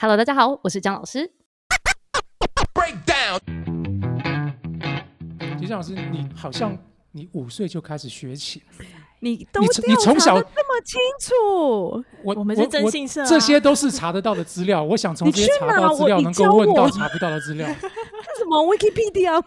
Hello，大家好，我是江老师。吉祥老师，你好像你五岁就开始学琴，你都你你从小调查得这么清楚，我我们是真信社啊这些都是查得到的资料。我想从你这些查到资料，能够问到查不到的资料。什么 Wikipedia？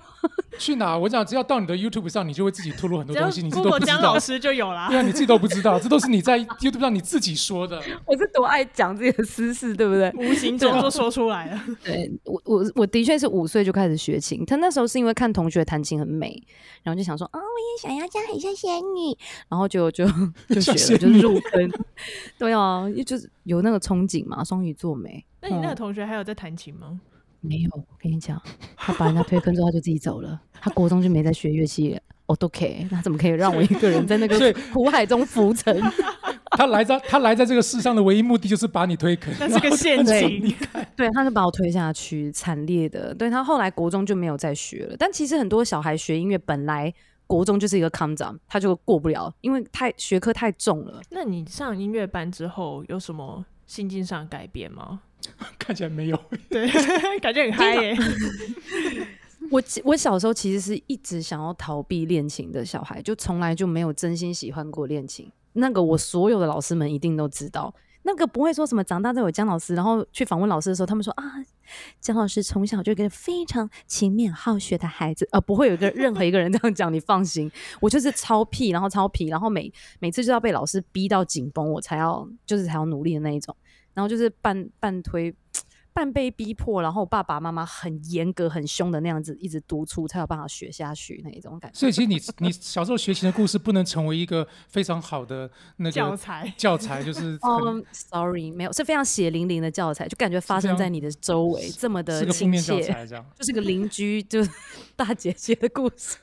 去哪？我讲，只要到你的 YouTube 上，你就会自己透露很多东西，你自己都不知道江老。师就有啦对。啊，你自己都不知道，这都是你在 YouTube 上你自己说的。我是多爱讲自己的私事，对不对？无形中就说出来了，对我，我我的确是五岁就开始学琴，他那时候是因为看同学弹琴很美，然后就想说啊，我也想要这样很像仙女，然后就就 就学了，就入坑。对啊，就是有那个憧憬嘛，双鱼座美。那你那个嗯同学还有在弹琴吗？没有，我跟你讲，他把人家推坑之后他就自己走了，他国中就没再学乐器了。我都可以，那怎么可以让我一个人在那个苦海中浮沉？他来在他来在这个世上的唯一目的就是把你推坑。那是个陷阱。对，他就把我推下去，惨烈的。对他后来国中就没有再学了。但其实很多小孩学音乐本来国中就是一个 come down，他就过不了，因为太学科太重了。那你上音乐班之后有什么心境上的改变吗？看起来没有，对，感觉很嗨耶。我我小时候其实是一直想要逃避恋情的小孩，就从来就没有真心喜欢过恋情。那个我所有的老师们一定都知道，那个不会说什么长大再有姜老师，然后去访问老师的时候，他们说啊，姜老师从小就一个非常勤勉好学的孩子，呃，不会有一个任何一个人这样讲，你放心，我就是超屁，然后超皮，然后每每次就要被老师逼到紧绷，我才要就是才要努力的那一种，然后就是半半推。半被逼迫，然后爸爸妈妈很严格、很凶的那样子，一直督促，才有办法学下去那一种感觉。所以其实你你小时候学琴的故事不能成为一个非常好的那个教材教材，就是很嗯、s o r r y 没有，是非常血淋淋的教材，就感觉发生在你的周围，这么的亲切，材这样。就是个邻居，就是 大姐姐的故事。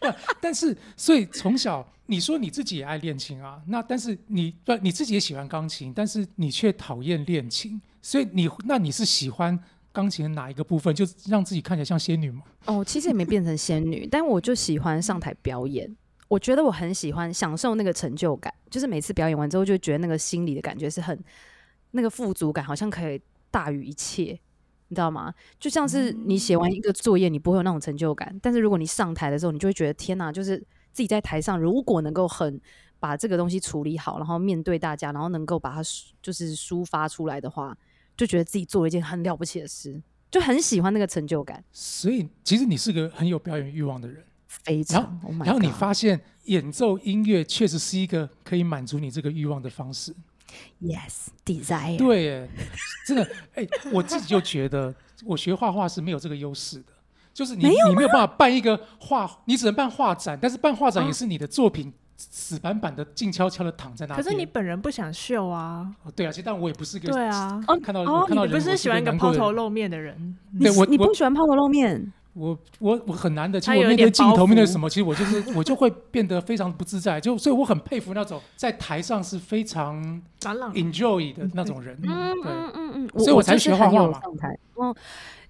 但是，所以从小你说你自己也爱练琴啊，那但是你不你自己也喜欢钢琴，但是你却讨厌练琴，所以你那你是喜欢钢琴的哪一个部分？就让自己看起来像仙女吗？哦，其实也没变成仙女，但我就喜欢上台表演。我觉得我很喜欢享受那个成就感，就是每次表演完之后，就觉得那个心里的感觉是很那个富足感，好像可以大于一切，你知道吗？就像是你写完一个作业，你不会有那种成就感，但是如果你上台的时候，你就会觉得天哪，就是自己在台上，如果能够很把这个东西处理好，然后面对大家，然后能够把它就是抒发出来的话，就觉得自己做了一件很了不起的事，就很喜欢那个成就感，所以其实你是个很有表演欲望的人，非然后常。Oh 然后你发现演奏音乐确实是一个可以满足你这个欲望的方式。Yes, desire。对耶，真的，哎、我自己就觉得我学画画是没有这个优势的，就是你你没有办法办一个画，你只能办画展，但是办画展也是你的作品死板板的静悄悄的躺在那边。可是你本人不想秀啊？哦对啊，其实但我也不是个对啊，看到、哦我看到你不是喜欢一个抛头露面的人？你对我你不喜欢抛头露面？我我我很难的，其实我面对镜头面对什么，其实我就是 我就会变得非常不自在，就所以我很佩服那种在台上是非常 enjoy 的那种人。嗯，嗯嗯嗯，所以我才就是学画画嘛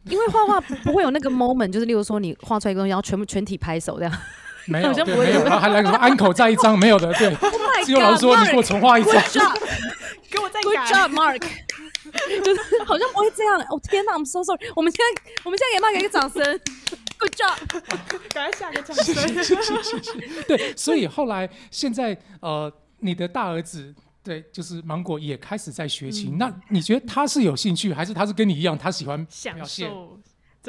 因为画画不 不会有那个 moment，就是例如说你画出来一个东西，然后全部全体拍手这样。没有好像不会还来个什么安口再一张没有的，对，只有老师说你给我重画一张。Good job, 给我再 good。job, Mark。就是好像不会这样。哦天哪，I'm so sorry。我们现在我们现在给 Mark 一个掌声。Good job。赶快下个掌声。对，所以后来现在呃，你的大儿子对，就是芒果也开始在学琴。嗯那你觉得他是有兴趣，还是他是跟你一样，他喜欢享表现？受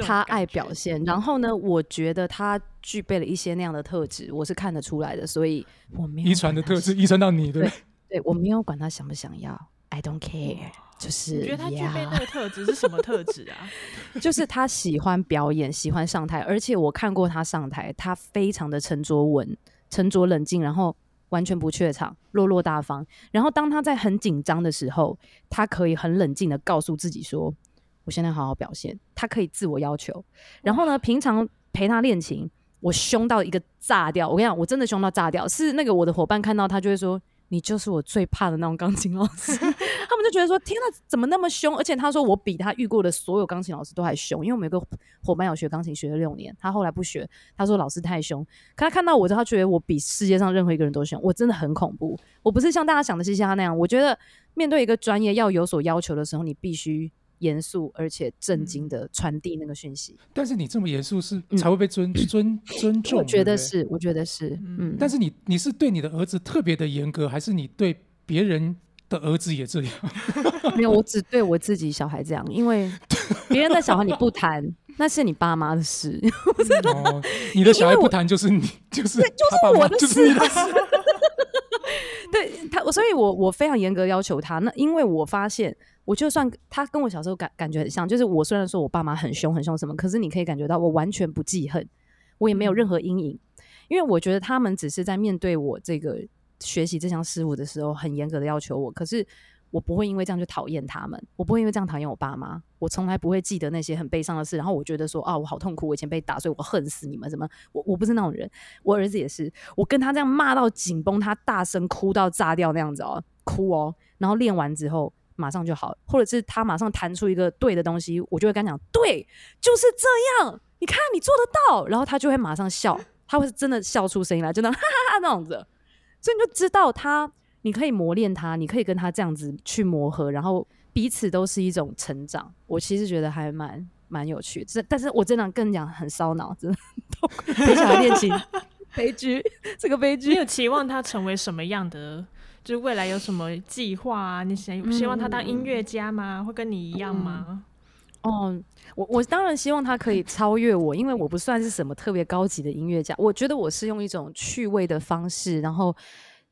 他爱表现，然后呢，我觉得他具备了一些那样的特质，我是看得出来的，所以我没有遗传的特质遗传到你，对不对？对我没有管他想不想要，I don't care，就是你觉得他具备那个特质是什么特质啊？就是他喜欢表演，喜欢上台，而且我看过他上台，他非常的沉着稳、沉着冷静，然后完全不怯场，落落大方。然后当他在很紧张的时候，他可以很冷静的告诉自己说：“我现在好好表现。”他可以自我要求。然后呢，平常陪他练琴，我凶到一个炸掉。我跟你讲，我真的凶到炸掉。是那个我的伙伴看到他就会说：“你就是我最怕的那种钢琴老师。他们就觉得说，天呐，怎么那么凶？而且他说我比他遇过的所有钢琴老师都还凶，因为我们有个伙伴有学钢琴学了六年，他后来不学，他说老师太凶。可他看到我之后，他觉得我比世界上任何一个人都凶，我真的很恐怖。我不是像大家想的嘻嘻哈那样，我觉得面对一个专业要有所要求的时候，你必须严肃而且震惊的传递那个讯息。但是你这么严肃是才会被尊 尊尊重，我觉得是，我觉得是，嗯。但是你你是对你的儿子特别的严格，还是你对别人的儿子也这样？没有，我只对我自己小孩这样，因为 别人的小孩你不谈，那是你爸妈的事。哦，你的小孩不谈就是你，就是就是我的事。对他，所以我我非常严格要求他。那因为我发现，我就算他跟我小时候感感觉很像，就是我虽然说我爸妈很凶很凶什么，可是你可以感觉到我完全不记恨，我也没有任何阴影，因为我觉得他们只是在面对我这个学习这项事物的时候，很严格的要求我，可是。我不会因为这样就讨厌他们，我不会因为这样讨厌我爸妈，我从来不会记得那些很悲伤的事。然后我觉得说啊，我好痛苦，我以前被打，所以我恨死你们。什么？我我不是那种人，我儿子也是，我跟他这样骂到紧绷，他大声哭到炸掉那样子哦，哭哦。然后练完之后马上就好，或者是他马上弹出一个对的东西，我就会跟他讲，对，就是这样。你看你做得到，然后他就会马上笑，他会真的笑出声音来，真的 哈哈哈那样子。所以你就知道他。你可以磨练他，你可以跟他这样子去磨合，然后彼此都是一种成长。我其实觉得还蛮蛮有趣，这但是我真的跟你讲很烧脑，真的。陪小孩练琴，悲剧，这个悲剧。你有期望他成为什么样的？就是未来有什么计划啊？你想希望他当音乐家吗？会跟你一样吗？哦，我我当然希望他可以超越我，因为我不算是什么特别高级的音乐家。我觉得我是用一种趣味的方式，然后。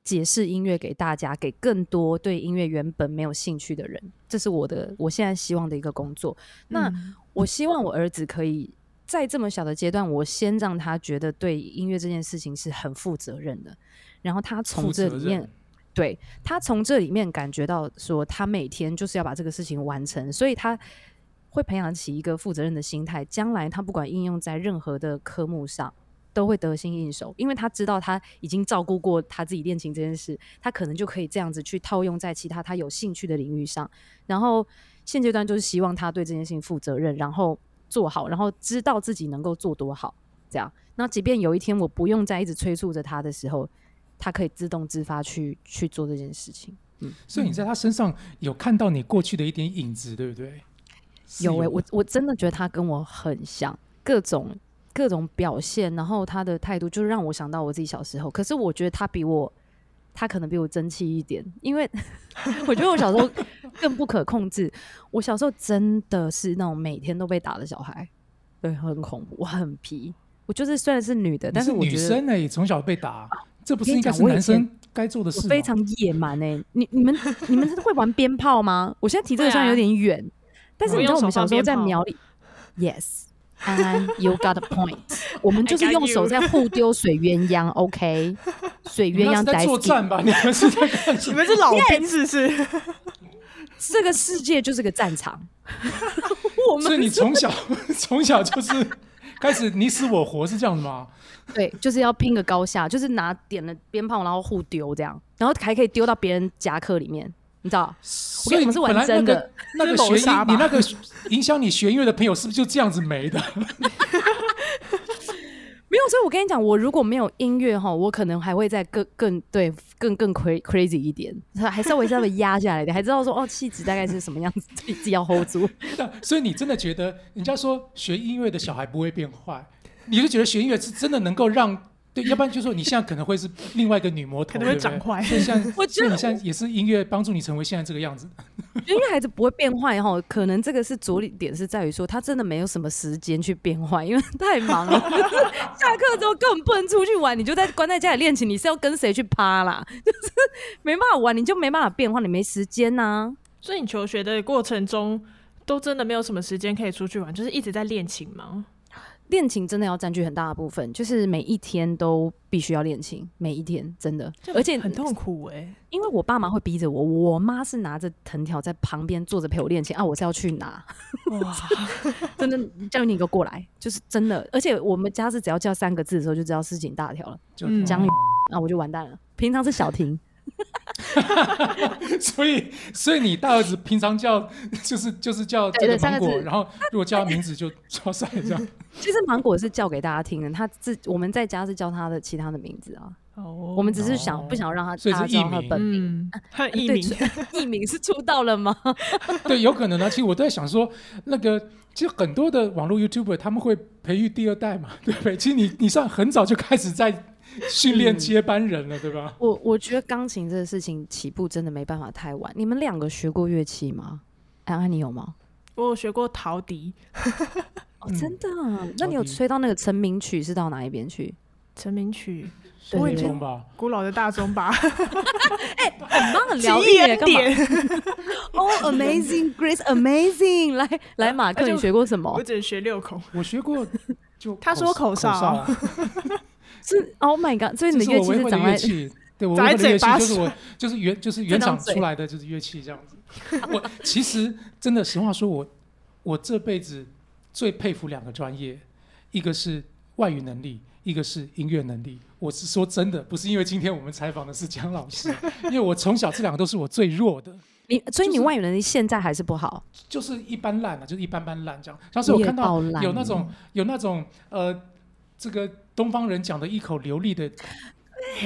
解释音乐给大家，给更多对音乐原本没有兴趣的人，这是我的我现在希望的一个工作。那我希望我儿子可以在这么小的阶段，我先让他觉得对音乐这件事情是很负责任的，然后他从这里面，对他从这里面感觉到说，他每天就是要把这个事情完成，所以他会培养起一个负责任的心态。将来他不管应用在任何的科目上。都会得心应手，因为他知道他已经照顾过他自己练琴这件事，他可能就可以这样子去套用在其他他有兴趣的领域上。然后现阶段就是希望他对这件事情负责任，然后做好，然后知道自己能够做多好。这样，那即便有一天我不用再一直催促着他的时候，他可以自动自发去去做这件事情。嗯，所以你在他身上有看到你过去的一点影子，对不对？有诶，我我真的觉得他跟我很像，各种。各种表现，然后他的态度就让我想到我自己小时候。可是我觉得他比我，他可能比我争气一点，因为 我觉得我小时候更不可控制。我小时候真的是那种每天都被打的小孩，对，很恐怖，我很皮。我就是虽然是女的，但是女生呢，也，从小被打，这不是应该是男生该做的事吗？非常野蛮哎，你你们你们会玩鞭炮吗？我现在提这个虽然有点远，但是你知道我们小时候在苗栗，yes。安安，You got a point。我们就是用手在互丢水鸳鸯，OK？水鸳鸯在作战吧？你们是在干什么？你们是老兵是不是？这个世界就是个战场。所以你从小从小就是开始你死我活是这样子吗？对，就是要拼个高下，就是拿点了鞭炮然后互丢这样，然后还可以丢到别人夹克里面。你知道，所以我们是玩真的。那个学音，你那个 影响你学音乐的朋友，是不是就这样子没的？没有，所以我跟你讲，我如果没有音乐哈，我可能还会再更更对更更 crazy 一点，还稍微稍微压下来一点，还知道说哦，气质大概是什么样子，自己要 hold 住。所以你真的觉得，人家说学音乐的小孩不会变坏，你就觉得学音乐是真的能够让。对，要不然就说你现在可能会是另外一个女魔头，可能会长坏。就像我觉得你现在也是音乐帮助你成为现在这个样子。音乐孩子不会变坏哈，可能这个是着力点是在于说他真的没有什么时间去变坏，因为太忙了。下课之后根本不能出去玩，你就在关在家里练琴，你是要跟谁去趴啦？就是没办法玩，你就没办法变化，你没时间呐。所以你求学的过程中都真的没有什么时间可以出去玩，就是一直在练琴吗？练琴真的要占据很大的部分，就是每一天都必须要练琴，每一天真的，而且很痛苦哎。因为我爸妈会逼着我，我妈是拿着藤条在旁边坐着陪我练琴啊，我是要去拿。哇，真的叫你一个过来，就是真的。而且我们家是只要叫三个字的时候，就知道事情大条了，就江雨，那我就完蛋了。平常是小婷，所以所以你大儿子平常叫就是就是叫这个芒果，然后如果叫他名字就超帅这样。其实芒果是叫给大家听的，他自我们在家是叫他的其他的名字啊，哦我们只是想哦不想让他所以是大家知道艺名他的本名。他，艺名，艺名是出道了吗？对，有可能呢。其实我都在想说，那个其实很多的网络 YouTuber 他们会培育第二代嘛，对不对？其实你你算很早就开始在 训练嗯接班人了，对吧？我我觉得钢琴这个事情起步真的没办法太晚。你们两个学过乐器吗？安安，你有吗？我有学过陶笛、哦，嗯真的啊？那你有吹到那个成名曲是到哪一边去？成名曲、对吧？古老的大钟吧，哎很棒，很记疗愈忆耶，干嘛？恩典。哦，Amazing Grace，Amazing！来来，马克，你学过什么我？只学六口，我学过，就他说口哨是 Oh my God！所以你的乐器是长在乐器。对，我长在唯会的乐器就是我就是原就是原厂出来的就是乐器这样子。我其实真的实话说我，我这辈子最佩服两个专业，一个是外语能力，一个是音乐能力。我是说真的，不是因为今天我们采访的是姜老师，因为我从小这两个都是我最弱的。你，所以你外语能力现在还是不好。就是一般烂啊，就是一般般烂这样。当时我看到有那种有那种呃，这个东方人讲的一口流利的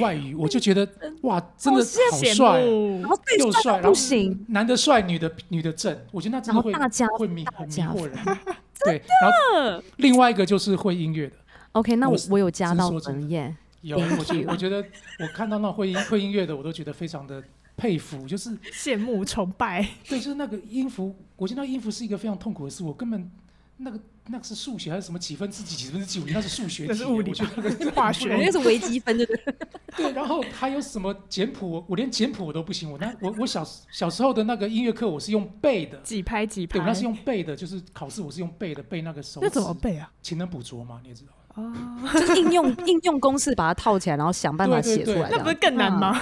外语，我就觉得哇，真的好帅啊，慕然后又帅，然不后行，男的帅，女的女的正，我觉得那真的会会迷很迷惑人。对，然后另外一个就是会音乐的，OK，那我我有加到是说真的。文耶。有我觉得我觉得我看到那会音会音乐的，我都觉得非常的佩服，就是羡慕、崇拜，对，就是那个音符，我觉得那音符是一个非常痛苦的事，我根本那个那个是数学还是什么几分之几几分之几？我觉得 那是数学题，那是物理我觉得 那个化学那是微积分，对不对？对，然后还有什么简谱，我我连简谱我都不行，我那我我小小时候的那个音乐课我是用背的。几拍几拍对，我那是用背的，就是考试我是用背的，背那个手。那怎么背啊？勤能补拙嘛，你也知道。哦，就是应用应用公式把它套起来，然后想办法写出来。那不是更难吗？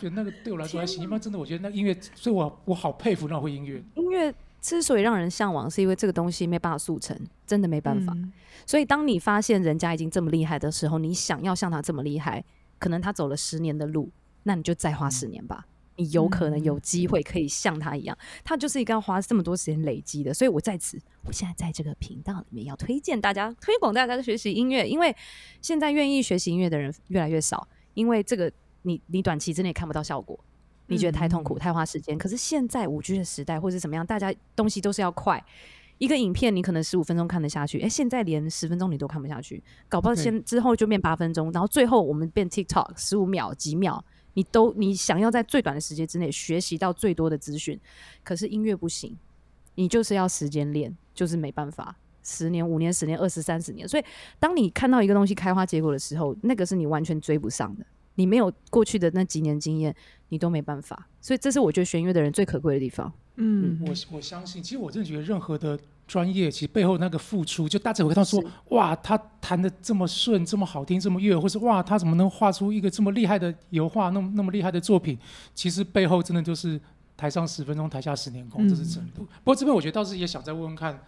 就那个对我来说还行，一般真的我觉得那音乐，所以我我好佩服那会音乐。音乐之所以让人向往，是因为这个东西没办法速成，真的没办法。嗯所以当你发现人家已经这么厉害的时候，你想要像他这么厉害，可能他走了十年的路，那你就再花十年吧。你有可能有机会可以像他一样，他就是一个要花这么多时间累积的。所以我在此，我现在在这个频道里面要推荐大家，推广大家学习音乐，因为现在愿意学习音乐的人越来越少，因为这个你你短期之内看不到效果，你觉得太痛苦、太花时间。可是现在五 G 的时代，或是怎么样，大家东西都是要快。一个影片你可能十五分钟看得下去，哎、现在连十分钟你都看不下去，搞不好先之后就变八分钟，然后最后我们变 TikTok 十五秒、几秒，你都你想要在最短的时间之内学习到最多的资讯，可是音乐不行，你就是要时间练，就是没办法。十年、五年、十年、二十、三十年，所以当你看到一个东西开花结果的时候，那个是你完全追不上的。你没有过去的那几年经验，你都没办法。所以这是我觉得学音乐的人最可贵的地方。嗯，我我相信，其实我真的觉得任何的专业，其实背后那个付出，就大家会看到说，哇，他弹的这么顺，这么好听，这么悦耳，或是哇，他怎么能画出一个这么厉害的油画，那么那么厉害的作品？其实背后真的就是台上十分钟，台下十年功，这是真的。不过这边我觉得倒是也想再问问看，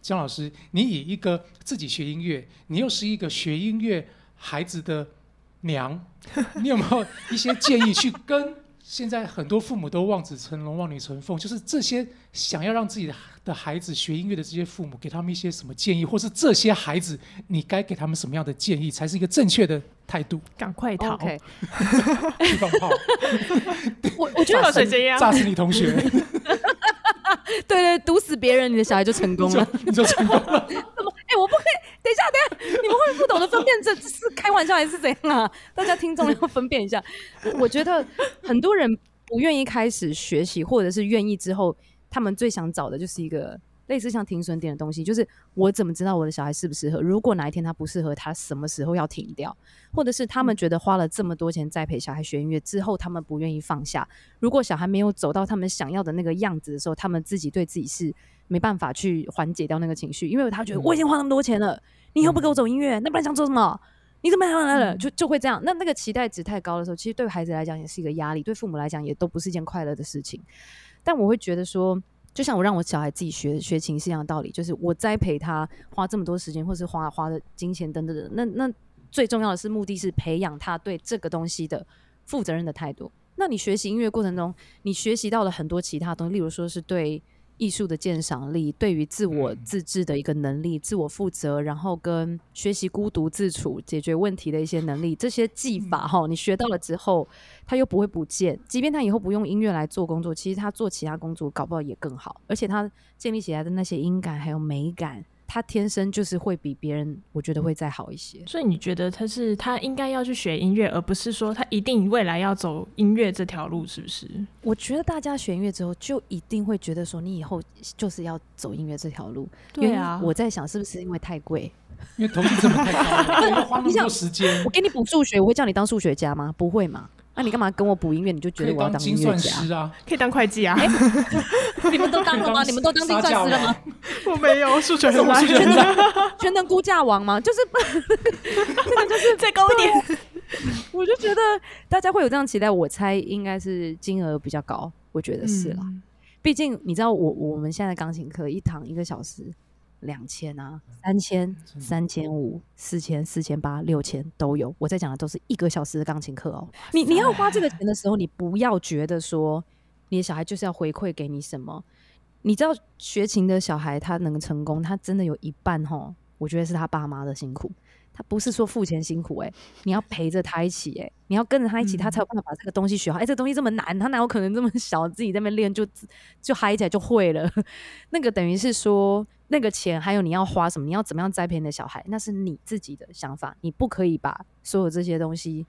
姜老师，你以一个自己学音乐，你又是一个学音乐孩子的娘，你有没有一些建议去跟现在很多父母都望子成龙、望女成凤，就是这些想要让自己的孩子学音乐的这些父母，给他们一些什么建议，或是这些孩子你该给他们什么样的建议，才是一个正确的态度？赶快逃放炮，我我觉得热水这样，炸死你同学，对对，毒死别人，你的小孩就成功了。你就成功了。哎、我不可以，等一下，等一下，你们会不懂得分辨这是开玩笑还是怎样啊？大家听众要分辨一下。我觉得很多人不愿意开始学习，或者是愿意之后，他们最想找的就是一个类似像停损点的东西，就是我怎么知道我的小孩适不适合？如果哪一天他不适合，他什么时候要停掉？或者是他们觉得花了这么多钱栽培小孩学音乐之后，他们不愿意放下。如果小孩没有走到他们想要的那个样子的时候，他们自己对自己是没办法去缓解掉那个情绪，因为他觉得我已经花那么多钱了，你以后不给我走音乐，那不然想做什么？你怎么样了？就就会这样。那那个期待值太高的时候，其实对孩子来讲也是一个压力，对父母来讲也都不是一件快乐的事情。但我会觉得说，就像我让我小孩自己学学琴是一样的道理，就是我栽培他花这么多时间，或是花花的金钱等等等，那那最重要的是目的是培养他对这个东西的负责任的态度。那你学习音乐过程中，你学习到了很多其他东西，例如说是对艺术的鉴赏力，对于自我嗯自治的一个能力，自我负责，然后跟学习孤独自处、解决问题的一些能力，这些技法哈，你学到了之后，他又不会不见。即便他以后不用音乐来做工作，其实他做其他工作搞不好也更好，而且他建立起来的那些音感还有美感。他天生就是会比别人，我觉得会再好一些。所以你觉得他是他应该要去学音乐，而不是说他一定未来要走音乐这条路，是不是？我觉得大家学音乐之后，就一定会觉得说，你以后就是要走音乐这条路。对啊我在想是不是因为太贵？因为投资成本太高了，要花那么多时间我，给你补数学，我会叫你当数学家吗？不会嘛？那、你干嘛跟我补音乐？你就觉得我要当音乐家？啊，可以当会计啊？你们都当了吗？你们都当精算师了吗？我没有，数学我数学很烂，全能估价王吗？就是再高一点。我就觉得大家会有这样期待，我猜应该是金额比较高，我觉得是啦。嗯毕竟你知道我我们现在钢琴课一堂一个小时两千啊，三千、三千五、四千、四千八、六千都有。我在讲的都是一个小时的钢琴课哦。你你要花这个钱的时候，你不要觉得说你的小孩就是要回馈给你什么。你知道学琴的小孩他能成功，他真的有一半吼，我觉得是他爸妈的辛苦。他不是说付钱辛苦哎、你要陪着他一起哎、你要跟着他一起，他才有办法把这个东西学好。哎、这东西这么难，他哪有可能这么小自己在那边练就就嗨起来就会了？那个等于是说，那个钱还有你要花什么，你要怎么样栽培你的小孩，那是你自己的想法，你不可以把所有这些东西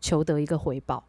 求得一个回报。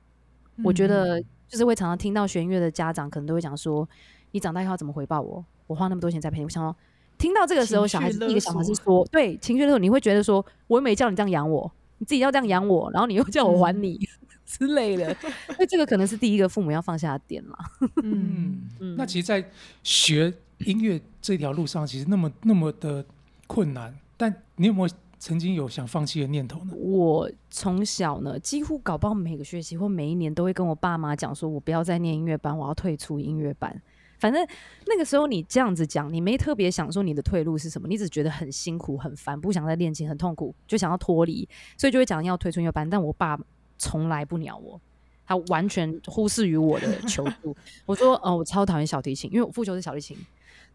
我觉得就是会常常听到学音乐的家长可能都会讲说，你长大以后要怎么回报我？我花那么多钱栽培你，我想要听到这个时候，小孩子一个想法是索说，对情绪勒索，你会觉得说，我又没叫你这样养我，你自己要这样养我，然后你又叫我还你、之类的，所以这个可能是第一个父母要放下的点啦。嗯，嗯，那其实，在学音乐这条路上，其实那么那么的困难，但你有没有曾经有想放弃的念头呢？我从小呢，几乎搞不好每个学期或每一年都会跟我爸妈讲，说我不要再念音乐班，我要退出音乐班。反正那个时候你这样子讲，你没特别想说你的退路是什么，你只觉得很辛苦、很烦，不想再练琴，很痛苦，就想要脱离，所以就会讲要退出音乐班。但我爸从来不鸟我，他完全忽视于我的 求助。我说，哦，我超讨厌小提琴，因为我父修是小提琴。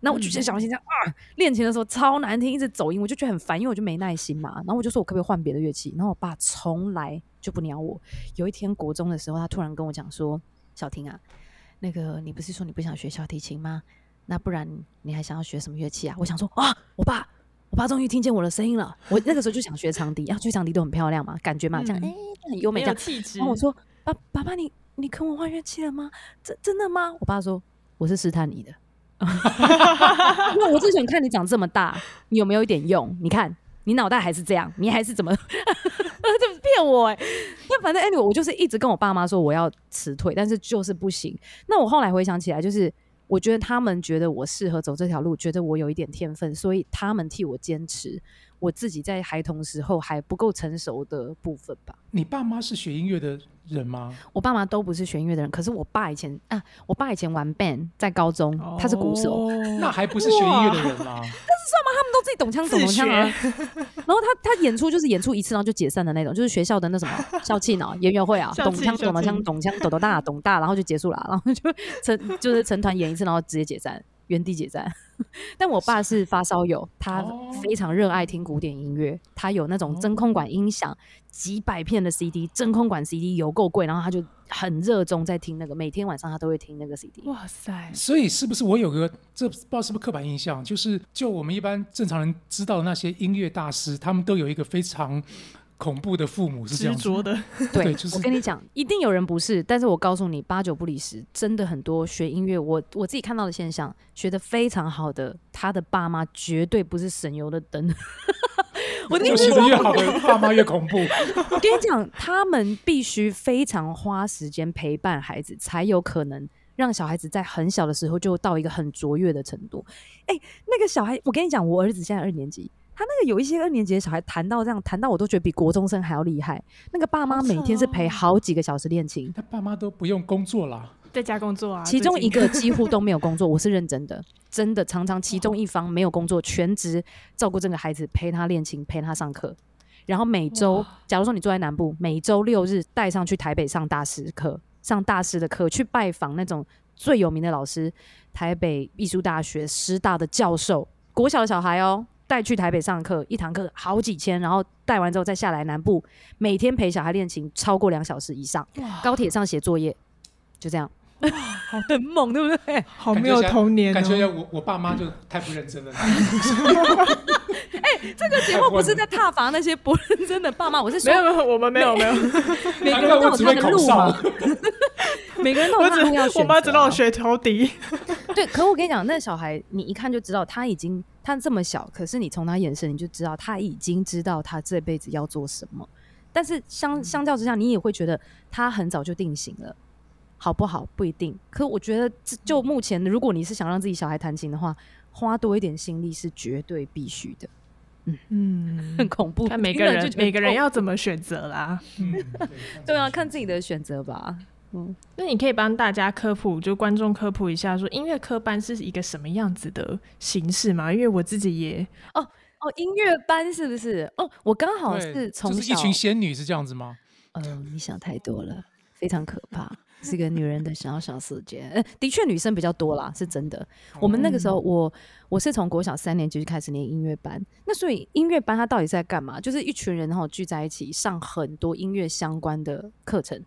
那我就觉得小提琴这样啊，练琴的时候超难听，一直走音，我就觉得很烦，因为我就没耐心嘛。然后我就说我可不可以换别的乐器？然后我爸从来就不鸟我。有一天国中的时候，他突然跟我讲说：“小婷啊，那个你不是说你不想学小提琴吗？那不然你还想要学什么乐器啊？”我想说啊，我爸，我爸终于听见我的声音了。我那个时候就想学长笛，啊，吹长笛都很漂亮嘛，感觉嘛，这样嗯哎、很优美没这样。有气质。然后我说：“爸，爸爸，你你跟我换乐器了吗？真真的吗？”我爸说：“我是试探你的，因为我就想看你长这么大，你有没有一点用？你看你脑袋还是这样，你还是怎么？这骗我哎、那反正 anyway，我就是一直跟我爸妈说我要辞退，但是就是不行。那我后来回想起来，就是我觉得他们觉得我适合走这条路，觉得我有一点天分，所以他们替我坚持我自己在孩童时候还不够成熟的部分吧。你爸妈是学音乐的人吗？我爸妈都不是学音乐的人，可是我爸以前啊，我爸以前玩 band，在高中、他是鼓手，哦那还不是学音乐的人吗？他们都自己懂枪懂自枪啊。然后他他演出就是演出一次然后就解散的那种，就是学校的那什么校庆啊、演员会啊，懂枪懂了枪懂枪懂懂大懂大，然后就结束了，然后就成就是成团演一次，然后直接解散，原地解散。但我爸是发烧友，他哦非常热爱听古典音乐，他有那种真空管音响，几百片的 CD，真空管 CD 有够贵，然后他就很热衷在听那个，每天晚上他都会听那个 CD。哇塞，所以是不是我有个这不知道是不是刻板印象，就是就我们一般正常人知道的那些音乐大师，他们都有一个非常恐怖的父母，是这执着的，对，就是我跟你讲，一定有人不是，但是我告诉你，八九不离十，真的很多学音乐，我我自己看到的现象，学的非常好的，他的爸妈绝对不是省油的灯。我跟你就学的越好的爸妈越恐怖。我 跟你讲，他们必须非常花时间陪伴孩子，才有可能让小孩子在很小的时候就到一个很卓越的程度。哎、那个小孩，我跟你讲，我儿子现在二年级。他那个有一些二年级的小孩谈到这样，谈到我都觉得比国中生还要厉害。那个爸妈每天是陪哦好几个小时练琴，他爸妈都不用工作啦，在家工作啊。其中一个几乎都没有工作，我是认真的，真的常常其中一方没有工作，全职照顾这个孩子，陪他练琴，陪他上课。然后每周，假如说你住在南部，每周六日带上去台北上大师课，上大师的课，去拜访那种最有名的老师，台北艺术大学、师大的教授，国小的小孩哦，带去台北上课，一堂课好几千，然后带完之后再下来南部，每天陪小孩练琴超过两小时以上，高铁上写作业，就这样，很猛，对不对？好没有童年感觉哦。我我爸妈就太不认真了。哎这个节目不是在挞伐那些不认真的爸妈，我是说没有没有，我们没有没有，每个人都有他只会口的路嘛哨，每个人都有他的。我妈只让我学陶笛。对，可我跟你讲，那小孩你一看就知道，他已经他这么小，可是你从他眼神你就知道他已经知道他这辈子要做什么。但是相相较之下，你也会觉得他很早就定型了，好不好不一定。可我觉得这就目前，如果你是想让自己小孩弹琴的话，花多一点心力是绝对必须的，嗯嗯，很恐怖。看每个人就每个人要怎么选择啦。嗯，对啊，看自己的选择吧。嗯，那你可以帮大家科普，就观众科普一下，说音乐科班是一个什么样子的形式嘛？因为我自己也哦哦，音乐班是不是？哦，我刚好是从小就是一群仙女是这样子吗？呃，你想太多了，非常可怕，是个女人的小小世界。呃，的确女生比较多啦，是真的。我们那个时候，我我是从国小三年级就开始念音乐班，那所以音乐班它到底在干嘛？就是一群人然后聚在一起上很多音乐相关的课程，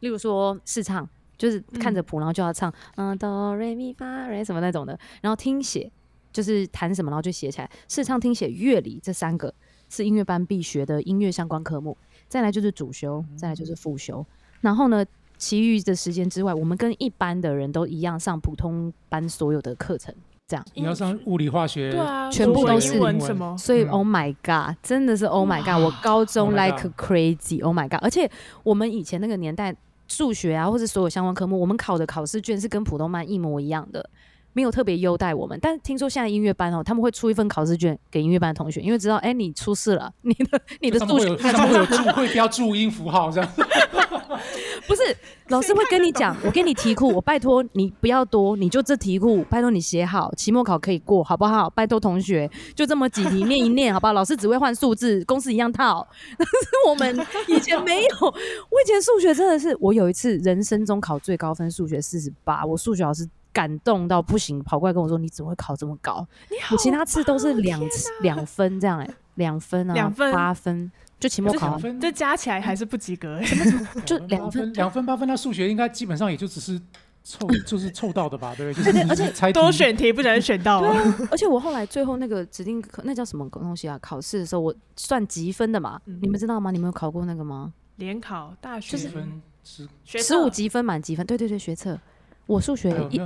例如说试唱，就是看着谱然后就要唱，嗯哆瑞咪发瑞什么那种的，然后听写就是弹什么然后就写起来，试唱、听写、乐理这三个是音乐班必学的音乐相关科目。再来就是主修，再来就是副修。然后呢，其余的时间之外，我们跟一般的人都一样上普通班所有的课程，这样。你要上物理、化学，对啊，全部都是英文什么，所以、嗯 Oh my God，真的是 Oh my God！我高中 Oh like crazy，Oh my God！而且我们以前那个年代，数学啊，或者所有相关科目，我们考的考试卷是跟普通班一模一样的。没有特别优待我们，但是听说现在音乐班哦，他们会出一份考试卷给音乐班的同学，因为知道，哎、你出事了，你的你的数学上面会有上会有注 会标注音符号这样。不是，老师会跟你讲，我给你题库，我拜托你不要多，你就这题库，拜托你写好，期末考可以过，好不好？拜托同学，就这么几题念一念，好不好？老师只会换数字，公式一样套。但是我们以前没有，我以前数学真的是，我有一次人生中考最高分数学四十八，我数学老师。感动到不行，跑过来跟我说：“你怎么会考这么高？我其他次都是两两分这样、欸，哎，两分啊，两分八分，就期末考这加起来还是不及格欸。就两两分分，两分八分，那数学应该基本上也就只是凑，就是凑到的吧，对不对？而且是猜多选题不小心选到了，而且我后来最后那个指定课，那叫什么东西啊？考试的时候我算积分的嘛，嗯你们知道吗？你们有考过那个吗？联考大学十分十，学十五积分满积分，对对对，学测。我数学一？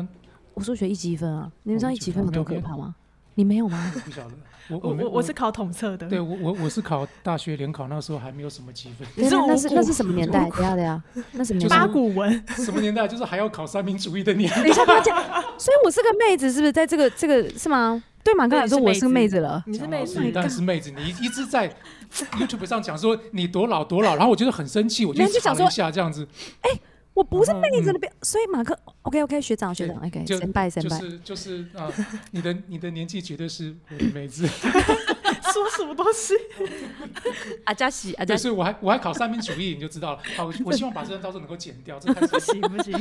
我数学一积分啊，你们知道一积分有多可怕吗？你没有吗？我 不晓得，我我没我我是考统测的，对我我我是考大学联考，那时候还没有什么积分，你 是对那是那是什么年代？等一下等一下，那什么年就是代八？股文，什么年代？就是还要考三民主义的年代。等一下不要讲，所以我是个妹子，是不是？在这个这个是吗？对马哥来说，我是个妹子了。你是妹子你当然是妹子，你一直在 YouTube 上讲说你多老多老，然后我觉得很生气，我就想说查了一下这样子，我不是妹子了，嗯不要。所以马克，OK OK，学长学长，OK，就先拜先拜。就是就是啊，你的你的年纪绝对是我的妹子，说什么东西？阿加西阿加所以我还我还考三民主义，你就知道了。好，我 我希望把这段到时候能够剪掉，这太不行不行，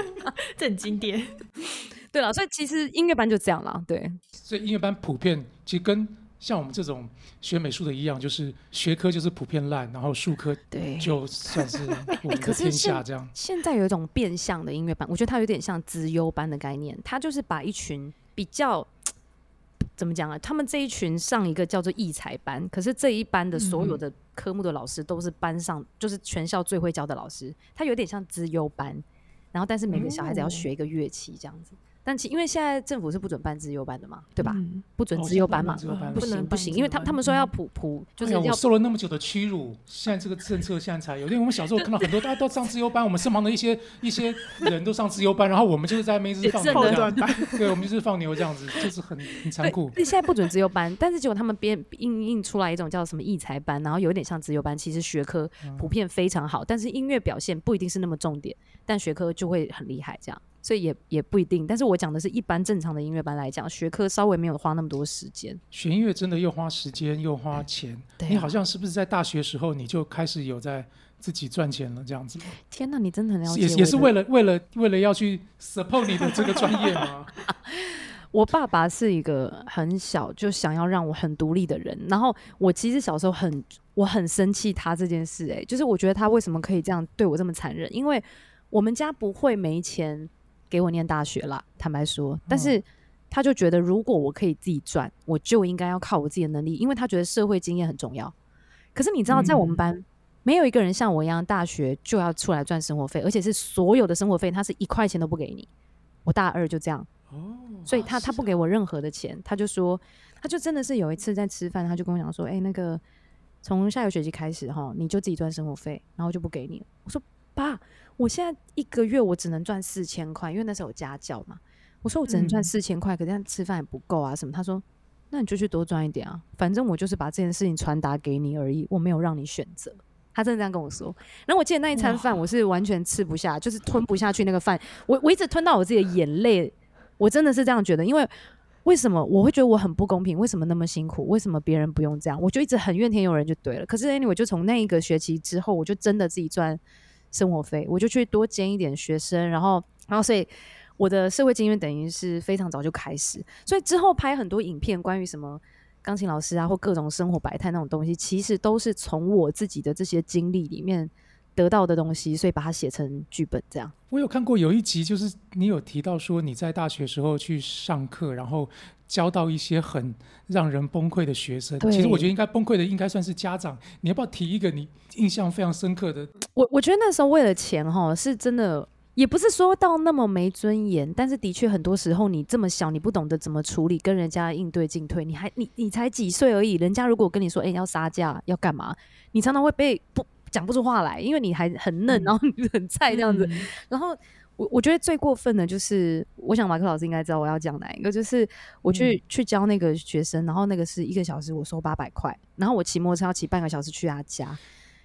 这很经典。对了，所以其实音乐班就这样了，对。所以音乐班普遍其实跟像我们这种学美术的一样，就是学科就是普遍烂，然后术科对，就算是我们的天下这样。现在有一种变相的音乐班，我觉得它有点像资优班的概念，它就是把一群比较怎么讲啊？他们这一群上一个叫做艺才班，可是这一班的所有的科目的老师都是班上就是全校最会教的老师，他有点像资优班，然后但是每个小孩子要学一个乐器这样子。但其因为现在政府是不准办资优班的嘛，对吧？嗯不准哦资优班嘛，班不行不行，因为他他们说要嗯普普就是哎，我要受了那么久的屈辱，现在这个政策现在才有。因为我们小时候看到很多大家都上自优班，我们身旁的一些一些人都上自优班，然后我们就是在那边一直放牛对，我们就是放牛这样子，就是很很残酷。那，现在不准自优班，但是结果他们编印印出来一种叫什么艺才班，然后有点像自优班，其实学科普遍非常好，但是音乐表现不一定是那么重点，但学科就会很厉害，这样，所以也也不一定。但是我讲的是一般正常的音乐班来讲，学科稍微没有花那么多时间。学音乐真的又花时间又花钱。对啊你好像是不是在大学时候你就开始有在自己赚钱了这样子？天哪，你真的很了解也也是为了为了为了要去 support 你的这个专业吗？我爸爸是一个很小就想要让我很独立的人，然后我其实小时候很我很生气他这件事、欸，就是我觉得他为什么可以这样对我这么残忍？因为我们家不会没钱给我念大学啦，坦白说，但是他就觉得如果我可以自己赚，我就应该要靠我自己的能力，因为他觉得社会经验很重要。可是你知道，在我们嗯班。没有一个人像我一样，大学就要出来赚生活费，而且是所有的生活费，他是一块钱都不给你。我大二就这样，哦，所以他他不给我任何的钱，他就说，他就真的是有一次在吃饭，他就跟我讲说，哎、那个从下个学期开始哈，你就自己赚生活费，然后就不给你了。我说爸，我现在一个月我只能赚四千块，因为那时候有家教嘛。我说我只能赚嗯四千块，可这样吃饭也不够啊什么。他说，那你就去多赚一点啊，反正我就是把这件事情传达给你而已，我没有让你选择。他真的这样跟我说，然后我记得那一餐饭我是完全吃不下，就是吞不下去那个饭，我我一直吞到我自己的眼泪，我真的是这样觉得，因为为什么我会觉得我很不公平？为什么那么辛苦？为什么别人不用这样？我就一直很怨天尤人就对了。可是 anyway，就从那一个学期之后，我就真的自己赚生活费，我就去多兼一点学生，然后然后所以我的社会经验等于是非常早就开始，所以之后拍很多影片关于什么。钢琴老师啊，或各种生活百态那种东西，其实都是从我自己的这些经历里面得到的东西，所以把它写成剧本这样。我有看过有一集，就是你有提到说你在大学时候去上课，然后教到一些很让人崩溃的学生。其实我觉得应该崩溃的应该算是家长。你要不要提一个你印象非常深刻的？我我觉得那时候为了钱哈，是真的，也不是说到那么没尊严，但是的确很多时候你这么小，你不懂得怎么处理，跟人家应对进退，你还你你才几岁而已，人家如果跟你说，哎、要杀价要干嘛，你常常会被不讲不出话来，因为你还很嫩，嗯然后你很菜这样子，嗯然后我我觉得最过分的就是，我想马克老师应该知道我要讲哪一个，就是我去、去教那个学生，然后那个是一个小时我收八百块，然后我骑摩托车要骑半个小时去他家，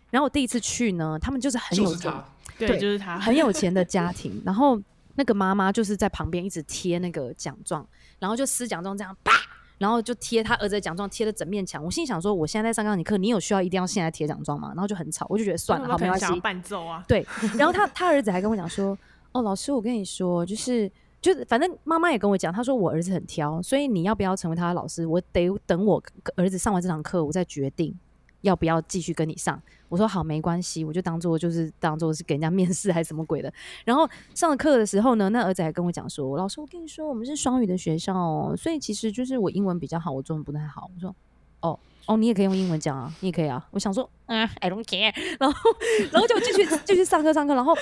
然后我第一次去呢，他们就是很有钱，就是，对，就是他，很有钱的家庭，然后那个妈妈就是在旁边一直贴那个奖状，然后就撕奖状这样啪。然后就贴他儿子的奖状，贴了整面墙。我心里想说，我现在在上钢琴课，你有需要一定要现在贴奖状吗？然后就很吵，我就觉得算了，好，没关系。伴奏啊，对，然后他他儿子还跟我讲说，哦，老师，我跟你说，就是就是，反正妈妈也跟我讲，她说我儿子很挑，所以你要不要成为他的老师，我得等我儿子上完这堂课，我再决定要不要继续跟你上。我说好，没关系，我就当做就是当做是给人家面试还是什么鬼的。然后上了课的时候呢，那儿子还跟我讲说，老师，我跟你说，我们是双语的学校哦，所以其实就是我英文比较好，我中文不太好。我说哦。哦，你也可以用英文讲啊，你也可以啊。我想说，嗯，I don't care。然后，然后就继续继续上课上课，然后，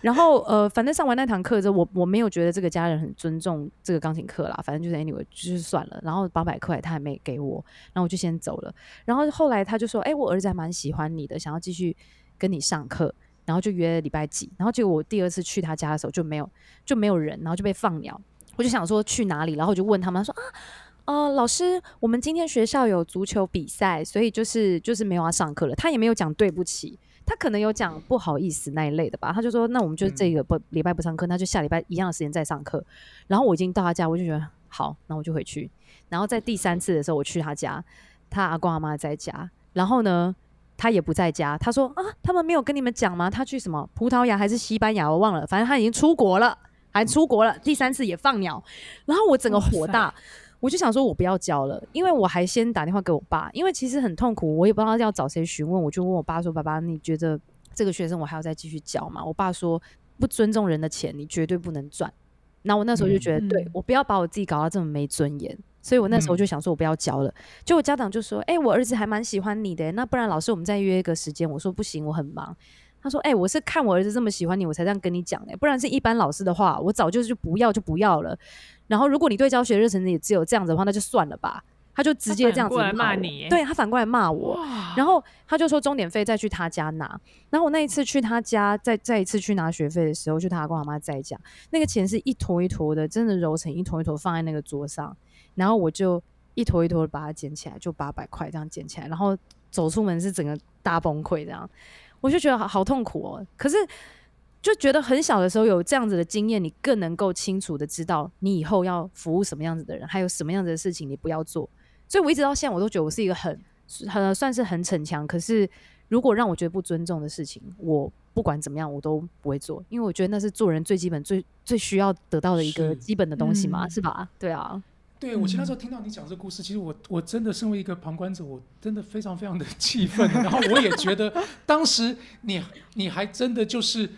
然后呃，反正上完那堂课之后，我我没有觉得这个家人很尊重这个钢琴课啦，反正就是 anyway 就是算了。然后八百块他还没给我，然后我就先走了。然后后来他就说，哎、我儿子还蛮喜欢你的，想要继续跟你上课。然后就约礼拜几，然后结果我第二次去他家的时候就没有就没有人，然后就被放鸟。我就想说去哪里，然后我就问他们，说啊。呃，老师，我们今天学校有足球比赛，所以就是就是没有要上课了。他也没有讲对不起，他可能有讲不好意思那一类的吧。他就说，那我们就这个不礼拜不上课，那就下礼拜一样的时间再上课。然后我已经到他家，我就觉得好，那我就回去。然后在第三次的时候，我去他家，他阿公阿妈在家，然后呢，他也不在家。他说啊，他们没有跟你们讲吗？他去什么葡萄牙还是西班牙？我忘了，反正他已经出国了，还出国了。第三次也放鸟，然后我整个火大。我就想说，我不要交了，因为我还先打电话给我爸，因为其实很痛苦，我也不知道要找谁询问，我就问我爸说：“爸爸，你觉得这个学生我还要再继续教吗？”我爸说：“不尊重人的钱，你绝对不能赚。”那我那时候就觉得，嗯对我不要把我自己搞到这么没尊严，所以我那时候就想说，我不要教了。就我家长就说：“哎、我儿子还蛮喜欢你的，那不然老师我们再约一个时间。”我说：“不行，我很忙。”他说：“哎、我是看我儿子这么喜欢你，我才这样跟你讲的，不然是一般老师的话，我早就就不要就不要了。然后如果你对教学热忱也只有这样子的话，那就算了吧。”他就直接这样子骂你耶对他反过来骂我，然后他就说钟点费再去他家拿。然后我那一次去他家，再再一次去拿学费的时候，就他阿公阿妈在家，那个钱是一坨一坨的，真的揉成一坨一坨放在那个桌上，然后我就一坨一坨的把它捡起来，就八百块这样捡起来，然后走出门是整个大崩溃这样，我就觉得好好痛苦哦。可是就觉得很小的时候有这样子的经验，你更能够清楚的知道你以后要服务什么样子的人，还有什么样子的事情你不要做。所以我一直到现在我都觉得我是一个很很算是很逞强，可是如果让我觉得不尊重的事情，我不管怎么样我都不会做，因为我觉得那是做人最基本、最最需要得到的一个基本的东西嘛，嗯是吧？对啊，对我其实那时候听到你讲这个故事，其实我我真的身为一个旁观者，我真的非常非常的气愤，然后我也觉得当时你你还真的就是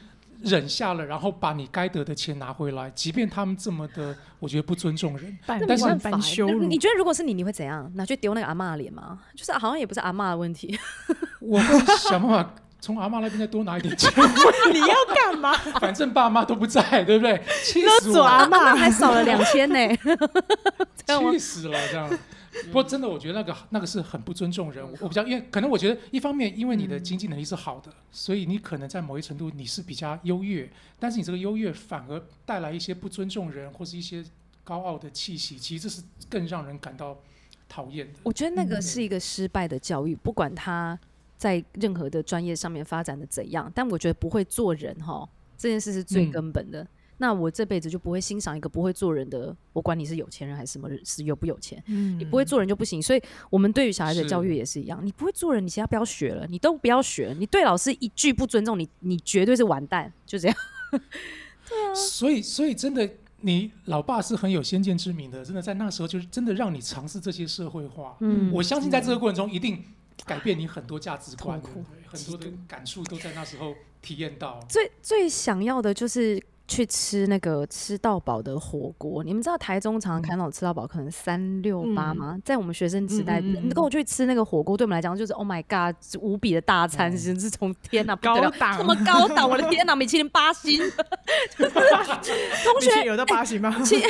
忍下了，然后把你该得的钱拿回来，即便他们这么的，我觉得不尊重人。但是万没办法欸般羞辱。你觉得如果是你，你会怎样？拿去丢那个阿嬷的脸吗？就是好像也不是阿嬷的问题，我会想办法从阿妈那边再多拿一点钱，你要干嘛？反正爸妈都不在，对不对？气死我勒索阿妈，还少了两千呢。气死了，这样。不过真的，我觉得那个那个是很不尊重人。我我比较因为可能我觉得一方面因为你的经济能力是好的，所以你可能在某一程度你是比较优越，但是你这个优越反而带来一些不尊重人或是一些高傲的气息，其实这是更让人感到讨厌的。我觉得那个嗯是一个失败的教育，不管他在任何的专业上面发展的怎样，但我觉得不会做人哈，这件事是最嗯根本的。那我这辈子就不会欣赏一个不会做人的，我管你是有钱人还是什么人，是有不有钱，嗯你不会做人就不行。所以我们对于小孩的教育也是一样，你不会做人，你其他不要学了，你都不要学，你对老师一句不尊重，你你绝对是完蛋，就这样。对啊所以所以真的。你老爸是很有先见之明的，真的在那时候就是真的让你尝试这些社会化。嗯我相信在这个过程中一定改变你很多价值观，很多的感触都在那时候体验到。最最想要的就是去吃那个吃到饱的火锅。你们知道台中常常看到吃到饱可能三六八嗯吗？在我们学生时代，跟我去吃那个火锅，对我们来讲就是 Oh my God，是无比的大餐，是从天哪、高档这么高档，我的天哪、米其林八星。同你学有到八星吗？期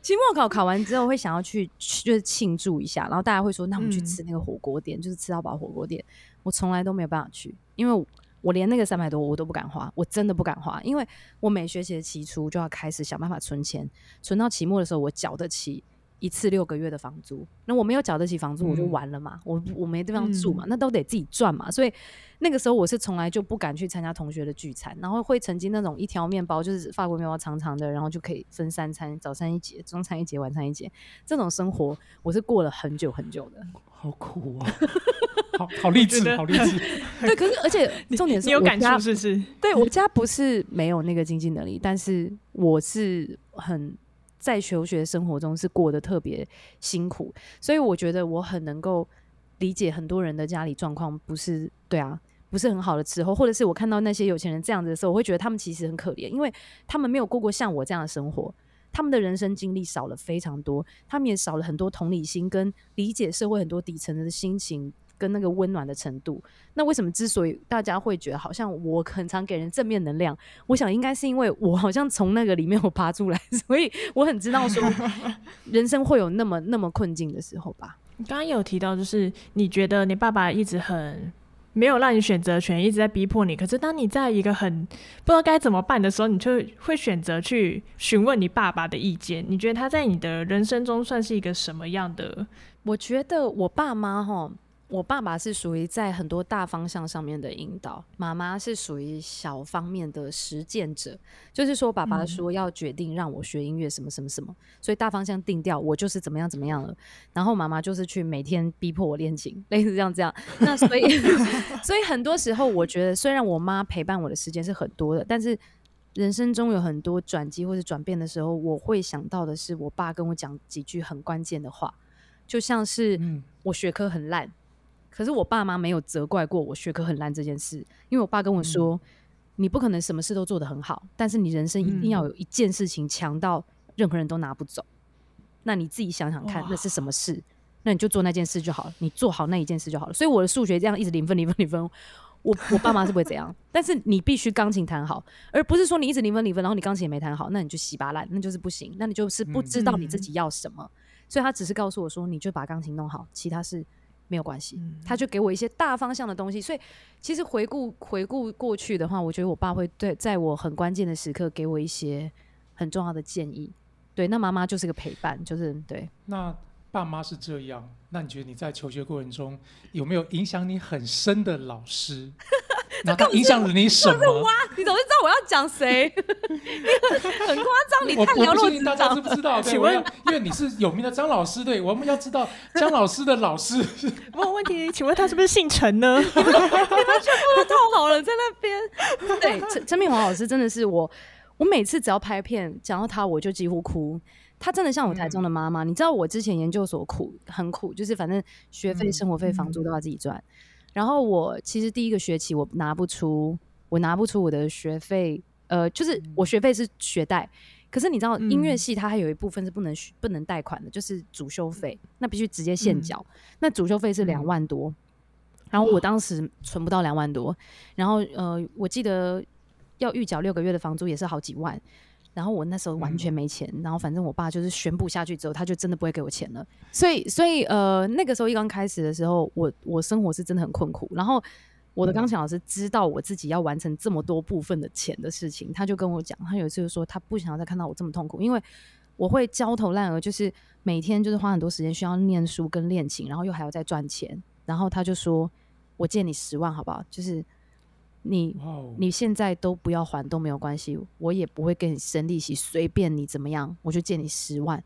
期末考考完之后会想要去去就是庆祝一下，然后大家会说，那我们去嗯吃那个火锅店，就是吃到饱火锅店。我从来都没有办法去，因为我连那个三百多我都不敢花，我真的不敢花，因为我每学期的期初就要开始想办法存钱，存到期末的时候我缴得起。一次六个月的房租，那我没有缴得起房租，我就嗯完了嘛，我我没地方住嘛，嗯那都得自己赚嘛，所以那个时候我是从来就不敢去参加同学的聚餐，然后会曾经那种一条面包就是法国面包长长的，然后就可以分三餐，早餐一节，中餐一节，晚餐一节，这种生活我是过了很久很久的。好苦啊，好好励志，好励志。对，可是而且重点是你 有感我家触是不是？对我家不是没有那个经济能力，但是我是很在求学生活中是过得特别辛苦，所以我觉得我很能够理解很多人的家里状况不是对啊。不是很好的时候，或者是我看到那些有钱人这样子的时候，我会觉得他们其实很可怜，因为他们没有过过像我这样的生活，他们的人生经历少了非常多，他们也少了很多同理心跟理解社会很多底层的心情跟那个温暖的程度。那为什么之所以大家会觉得好像我很常给人正面能量，我想应该是因为我好像从那个里面我爬出来，所以我很知道说 人生会有那么那么困境的时候吧。你刚刚有提到，就是你觉得你爸爸一直很没有让你选择权，一直在逼迫你。可是当你在一个很不知道该怎么办的时候，你就会选择去询问你爸爸的意见。你觉得他在你的人生中算是一个什么样的？我觉得我爸妈哈，我爸爸是属于在很多大方向上面的引导，妈妈是属于小方面的实践者。就是说，爸爸嗯说要决定让我学音乐什么什么什么，所以大方向定掉，我就是怎么样怎么样了。然后妈妈就是去每天逼迫我练琴，类似这样这样。那所以，所以很多时候，我觉得虽然我妈陪伴我的时间是很多的，但是人生中有很多转机或者转变的时候，我会想到的是我爸跟我讲几句很关键的话，就像是嗯我学科很烂，可是我爸妈没有责怪过我学科很烂这件事，因为我爸跟我说，你不可能什么事都做得很好，但是你人生一定要有一件事情强到任何人都拿不走。那你自己想想看，那是什么事？那你就做那件事就好了，你做好那一件事就好了。所以我的数学这样一直零分零分零分，我我爸妈是不会这样，但是你必须钢琴弹好，而不是说你一直零分零分，然后你钢琴也没弹好，那你就稀巴烂，那就是不行，那你就是不知道你自己要什么。所以他只是告诉我说，你就把钢琴弄好，其他事没有关系。他就给我一些大方向的东西。所以其实回顾回顾过去的话，我觉得我爸会对在我很关键的时刻给我一些很重要的建议。对，那妈妈就是个陪伴，就是对。那爸妈是这样，那你觉得你在求学过程中有没有影响你很深的老师？然后影响了你什么？你总是知道我要讲谁？很夸张，你我太了我不若指掌大家知。不知道？对，请问因为你是有名的张老师，对，我们要知道张老师的老师。问 问题，请问他是不是姓陈呢？你们全部都套好了，在那边。对，陈陈敏华老师真的是我，我每次只要拍片讲到他，我就几乎哭。他真的像我台中的妈妈，你知道我之前研究所苦很苦，就是反正学费、嗯生活费、房租都要自己赚。然后我其实第一个学期我拿不出，我拿不出我的学费，呃，就是我学费是学贷。可是你知道，音乐嗯系它还有一部分是不能不能贷款的，就是主修费，那必须直接现缴。那主修费是两嗯万多，然后我当时存不到两万多，然后呃，我记得要预缴六个月的房租也是好几万，然后我那时候完全没钱，然后反正我爸就是宣布下去之后，他就真的不会给我钱了，所以所以呃，那个时候一刚开始的时候，我我生活是真的很困苦，然后。我的钢琴老师知道我自己要完成这么多部分的钱的事情，他就跟我讲，他有一次就说他不想要再看到我这么痛苦，因为我会焦头烂额，就是每天就是花很多时间需要念书跟练琴，然后又还要再赚钱。然后他就说：“我借你十万好不好？就是你你现在都不要还都没有关系，我也不会跟你生利息，随便你怎么样，我就借你十万。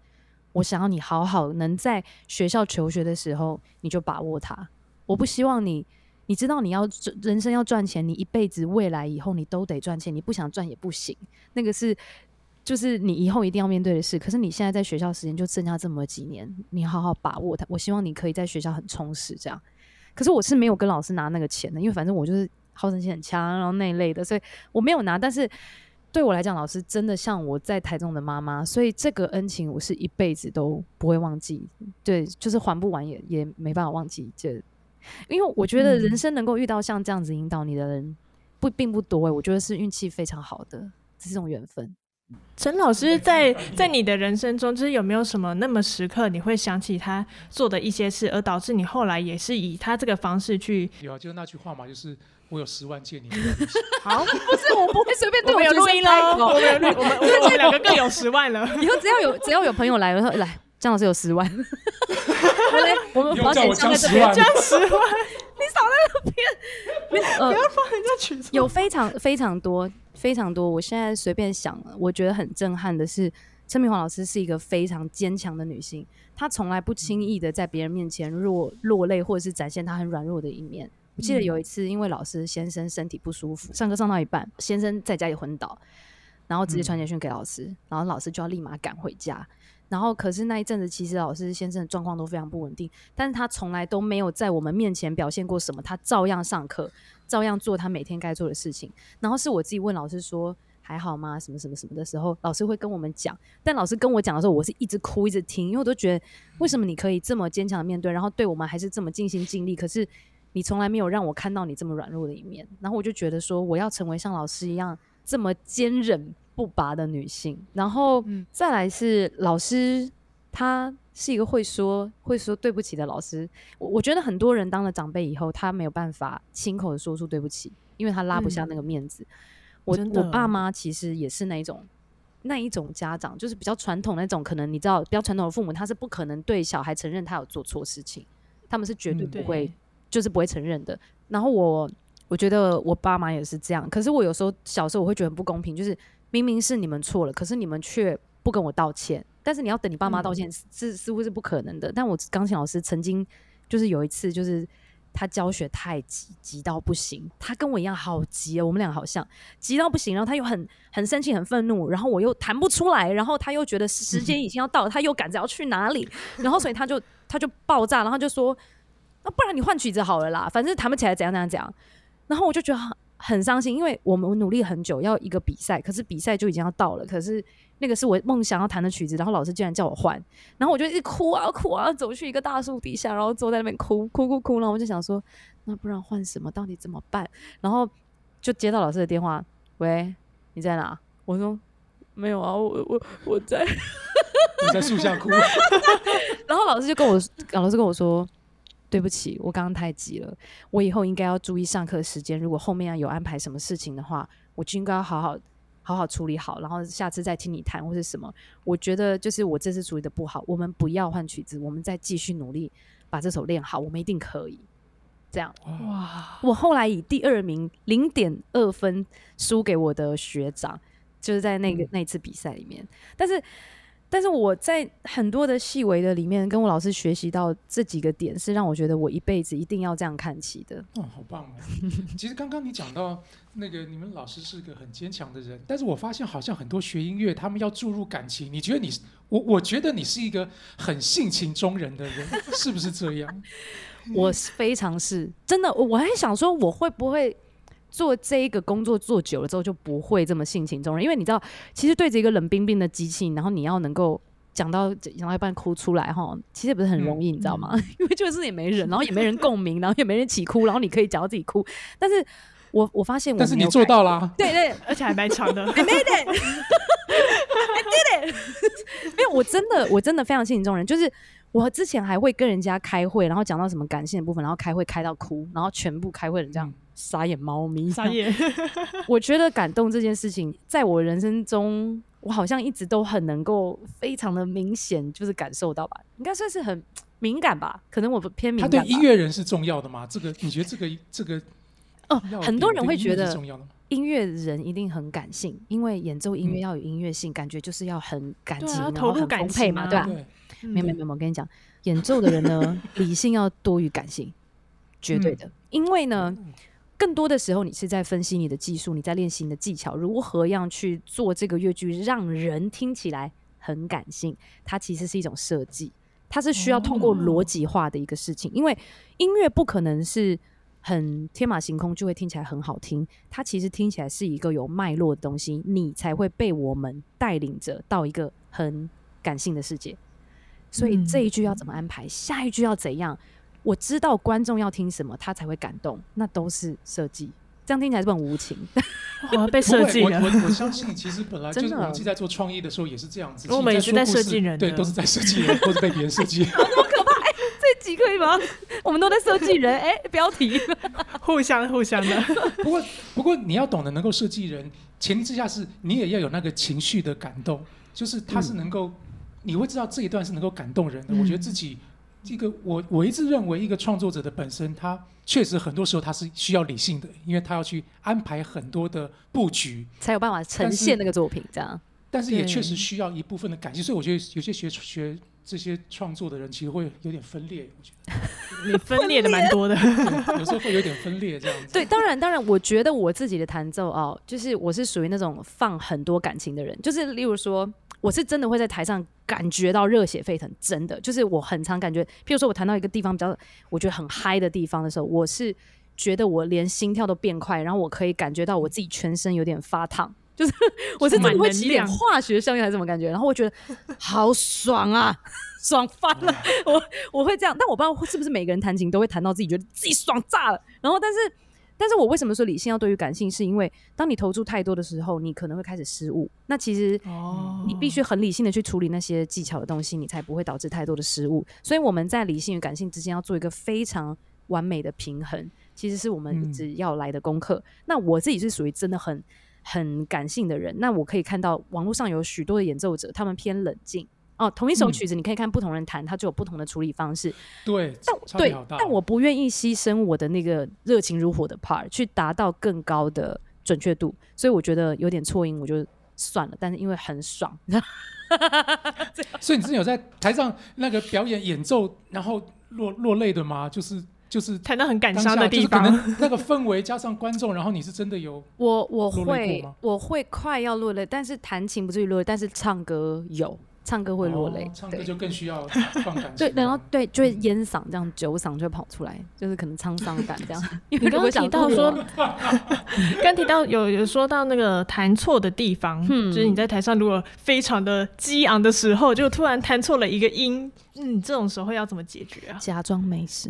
我想要你好好能在学校求学的时候，你就把握它。我不希望你，你知道你要人生要赚钱，你一辈子未来以后你都得赚钱，你不想赚也不行，那个是。”就是你以后一定要面对的事，可是你现在在学校时间就剩下这么几年，你好好把握它。我希望你可以在学校很充实，这样。可是我是没有跟老师拿那个钱的，因为反正我就是好胜心很强，然后那一类的，所以我没有拿。但是对我来讲，老师真的像我在台中的妈妈，所以这个恩情我是一辈子都不会忘记。对，就是还不完也也没办法忘记。这，因为我觉得人生能够遇到像这样子引导你的人不并不多、欸，我觉得是运气非常好的，这是种缘分。陈老师在在你的人生中，就是有没有什么那么时刻，你会想起他做的一些事，而导致你后来也是以他这个方式去？有啊，就是那句话嘛，就是我有十万借你。好，不是，我不会随便对我录音喽，开口。我们，我们 我们两个各有十万了。以后只要有只要有朋友来，我说来，张老师有十万，来我们保险箱在这边，以后叫我这样十万，呃，人家取错。有非常非常多非常多，我现在随便想，我觉得很震撼的是，陈明华老师是一个非常坚强的女性，她从来不轻易的在别人面前落落泪，或者是展现她很软弱的一面。我记得有一次，因为老师先生身体不舒服，上课上到一半，先生在家里昏倒，然后直接传简讯给老师，然后老师就要立马赶回家。然后，可是那一阵子，其实老师先生的状况都非常不稳定，但是他从来都没有在我们面前表现过什么，他照样上课，照样做他每天该做的事情。然后是我自己问老师说还好吗？什么什么什么的时候，老师会跟我们讲。但老师跟我讲的时候，我是一直哭一直听，因为我都觉得为什么你可以这么坚强的面对，然后对我们还是这么尽心尽力，可是你从来没有让我看到你这么软弱的一面。然后我就觉得说，我要成为像老师一样这么坚韧不拔的女性。然后再来是老师，他是一个会说会说对不起的老师。我我觉得很多人当了长辈以后，他没有办法亲口的说出对不起，因为他拉不下那个面子。我我爸妈其实也是那一种那一种家长，就是比较传统那种，可能你知道比较传统的父母，他是不可能对小孩承认他有做错事情，他们是绝对嗯不会、对就是不会承认的。然后我我觉得我爸妈也是这样，可是我有时候小时候我会觉得很不公平，就是明明是你们错了，可是你们却不跟我道歉，但是你要等你爸妈道歉是、是似乎是不可能的。但我钢琴老师曾经就是有一次就是。他教学太急，急到不行。他跟我一样好急哦，我们俩好像急到不行。然后他又很很生气、很愤怒，然后我又弹不出来，然后他又觉得时间已经要到了，他又赶着要去哪里，然后所以他就他就爆炸，然后就说：“那不然你换曲子好了啦，反正弹不起来怎样怎样怎样。”然后我就觉得很很伤心，因为我们努力很久要一个比赛，可是比赛就已经要到了，可是那个是我梦想要弹的曲子，然后老师竟然叫我换，然后我就一直哭啊哭啊，走去一个大树底下，然后坐在那边哭哭哭哭，然后我就想说，那不然换什么？到底怎么办？然后就接到老师的电话，喂，你在哪？我说没有啊，我我我在。你在树下哭，然后老师就跟我，老师跟我说，对不起，我刚刚太急了，我以后应该要注意上课时间。如果后面要有安排什么事情的话，我就应该要好好好好处理好，然后下次再听你弹或是什么。我觉得就是我这次处理的不好，我们不要换曲子，我们再继续努力把这首练好，我们一定可以。这样。哇，我后来以第二名零点二分输给我的学长，就是在那个、嗯那一次比赛里面。但是，但是我在很多的细微的里面，跟我老师学习到这几个点，是让我觉得我一辈子一定要这样看齐的。哦，好棒哦！其实刚刚你讲到那个你们老师是个很坚强的人，但是我发现好像很多学音乐他们要注入感情，你觉得你是我我觉得你是一个很性情中人的人，是不是这样？我是非常是真的，我我还想说，我会不会做这一个工作做久了之后就不会这么性情中人？因为你知道，其实对着一个冷冰冰的机器，然后你要能够讲到讲到一半哭出来哈，其实不是很容易，你知道吗？因为就是也没人，然后也没人共鸣，然后也没人一起哭，然后你可以讲到自己哭，但是我我发现我但是你做到啦，对对，而且还蛮长的。没有，我真的我真的非常性情中人，就是我之前还会跟人家开会，然后讲到什么感性的部分，然后开会开到哭，然后全部开会人这样嗯傻眼猫咪，傻眼，我觉得感动这件事情，在我人生中，我好像一直都很能够非常的明显，就是感受到吧，应该算是很敏感吧，可能我偏敏感他。对音乐人是重要的吗？这个你觉得这个这个哦要，很多人会觉得？音乐人一定很感性，因为演奏音乐嗯要有音乐性，感觉就是要很感情，啊然后很投入感丰沛嘛，啊对吧、对，没有没有没有，我跟你讲，演奏的人呢，理性要多于感性，绝对的。因为呢，更多的时候你是在分析你的技术，你在练习你的技巧，如何样去做这个乐句，让人听起来很感性。它其实是一种设计，它是需要通过逻辑化的一个事情。因为音乐不可能是很天马行空就会听起来很好听，它其实听起来是一个有脉络的东西，你才会被我们带领着到一个很感性的世界。所以这一句要怎么安排，下一句要怎样，我知道观众要听什么，他才会感动，那都是设计。这样听起来是不很无情？我要被设计了。我我我相信，其实本来就是我们自己在做创意的时候也是这样子。我们也是在设计人对，的都是在设计人，或者被别人设计。这集可以吗？我们都在设计人，哎、标题。互相互相的，不过，不过你要懂得能够设计人，前提之下是你也要有那个情绪的感动，就是他是能够，你会知道这一段是能够感动人的。嗯我觉得自己这个，我我一直认为一个创作者的本身，他确实很多时候他是需要理性的，因为他要去安排很多的布局，才有办法呈现那个作品，这样。但是也确实需要一部分的感性，所以我觉得有些学学这些创作的人其实会有点分裂，我觉得 你分裂的蛮多的。有时候会有点分裂这样子。对，当然，当然，我觉得我自己的弹奏哦，就是我是属于那种放很多感情的人，就是例如说，我是真的会在台上感觉到热血沸腾，真的，就是我很常感觉，譬如说我弹到一个地方比较我觉得很嗨的地方的时候，我是觉得我连心跳都变快，然后我可以感觉到我自己全身有点发烫。就是我是真的会起点化学效应还是什么感觉，然后我觉得好爽啊，爽翻了！我我会这样，但我不知道是不是每个人弹琴都会弹到自己觉得自己爽炸了。然后，但是，但是我为什么说理性要对于感性，是因为当你投注太多的时候，你可能会开始失误。那其实哦你必须很理性的去处理那些技巧的东西，你才不会导致太多的失误。所以我们在理性与感性之间要做一个非常完美的平衡，其实是我们一直要来的功课。那我自己是属于真的很很感性的人，那我可以看到网络上有许多的演奏者，他们偏冷静。哦，同一首嗯曲子，你可以看不同人弹，它就有不同的处理方式。对，但对但我不愿意牺牲我的那个热情如火的 part 去达到更高的准确度，所以我觉得有点错音，我就算了。但是因为很爽，所以你之前有在台上那个表演演奏，然后落落泪的吗？就是就是谈到很感伤的地就是可方，能那个氛围加上观众，然后你是真的有 我我会我会快要落泪，但是弹琴不至于落泪，但是唱歌有，唱歌会落泪，哦唱歌就更需要 放感情。对，然后对就会烟嗓这样酒嗓就会跑出来，就是可能沧桑感这样。你刚刚提到说，刚提到有有说到那个弹错的地方，嗯就是你在台上如果非常的激昂的时候，就突然弹错了一个音，嗯，这种时候要怎么解决啊？假装没事，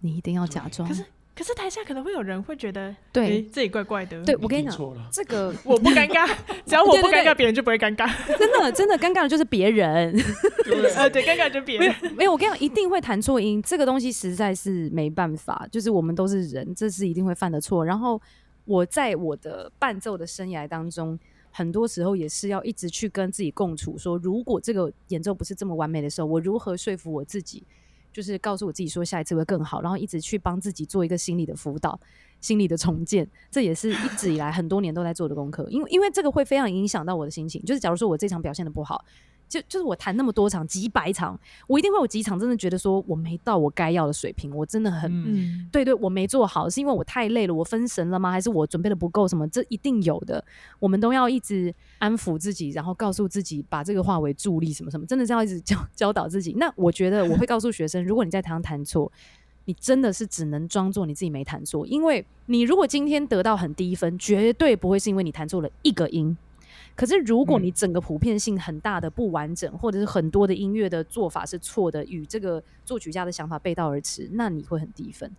你一定要假装可。是可是台下可能会有人会觉得，对诶这里怪怪的。对，我跟你讲，这个 我不尴尬，只要我不尴尬，别人就不会尴尬。真的真的尴尬的就是别人。呃，对，尴尬就别人。没有，我跟你讲，一定会弹错音，这个东西实在是没办法，就是我们都是人，这是一定会犯的错。然后我在我的伴奏的生涯当中，很多时候也是要一直去跟自己共处，说如果这个演奏不是这么完美的时候，我如何说服我自己就是告诉我自己说下一次会更好，然后一直去帮自己做一个心理的辅导、心理的重建，这也是一直以来很多年都在做的功课。因为因为这个会非常影响到我的心情，就是假如说我这场表现的不好。就就是我弹那么多场几百场，我一定会有几场真的觉得说我没到我该要的水平，我真的很嗯，对对，我没做好，是因为我太累了，我分神了吗？还是我准备的不够？什么？这一定有的，我们都要一直安抚自己，然后告诉自己把这个化为助力，什么什么，真的是要一直教教导自己。那我觉得我会告诉学生，如果你在台上弹错，你真的是只能装作你自己没弹错，因为你如果今天得到很低分，绝对不会是因为你弹错了一个音。可是，如果你整个普遍性很大的不完整，或者是很多的音乐的做法是错的，与这个作曲家的想法背道而驰，那你会很低分。